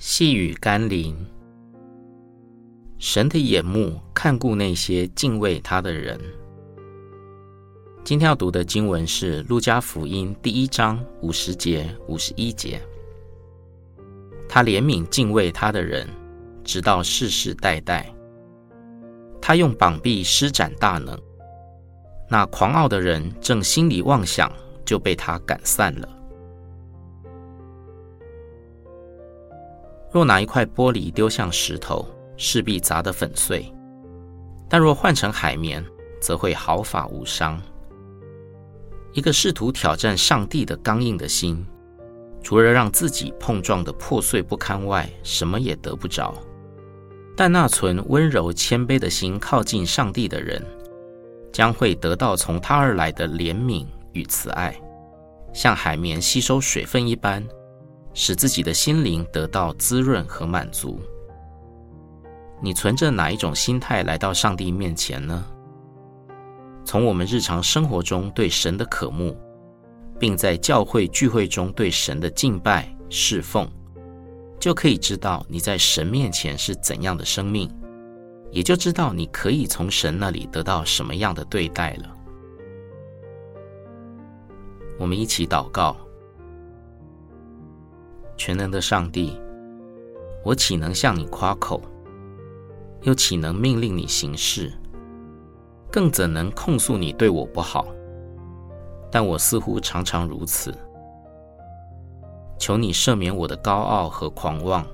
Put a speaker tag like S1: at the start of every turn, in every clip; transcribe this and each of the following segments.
S1: 细雨甘霖，神的眼目看顾那些敬畏他的人。今天要读的经文是《路加福音》第一章五十节、五十一节。他怜悯敬畏他的人，直到世世代代。他用膀臂施展大能，那狂傲的人正心里妄想，就被他赶散了。若拿一块玻璃丢向石头，势必砸得粉碎；但若换成海绵，则会毫发无伤。一个试图挑战上帝的刚硬的心，除了让自己碰撞得破碎不堪外，什么也得不着。但那存温柔谦卑的心靠近上帝的人，将会得到从他而来的怜悯与慈爱，像海绵吸收水分一般，使自己的心灵得到滋润和满足。你存着哪一种心态来到上帝面前呢？从我们日常生活中对神的渴慕，并在教会聚会中对神的敬拜侍奉，就可以知道你在神面前是怎样的生命，也就知道你可以从神那里得到什么样的对待了。我们一起祷告：全能的上帝，我岂能向你夸口，又岂能命令你行事？更怎能控诉你对我不好？但我似乎常常如此。求你赦免我的高傲和狂妄。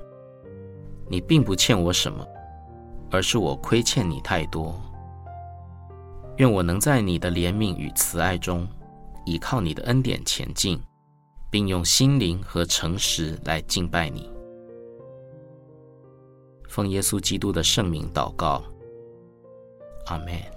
S1: 你并不欠我什么，而是我亏欠你太多。愿我能在你的怜悯与慈爱中，依靠你的恩典前进，并用心灵和诚实来敬拜你。奉耶稣基督的圣名祷告，阿门。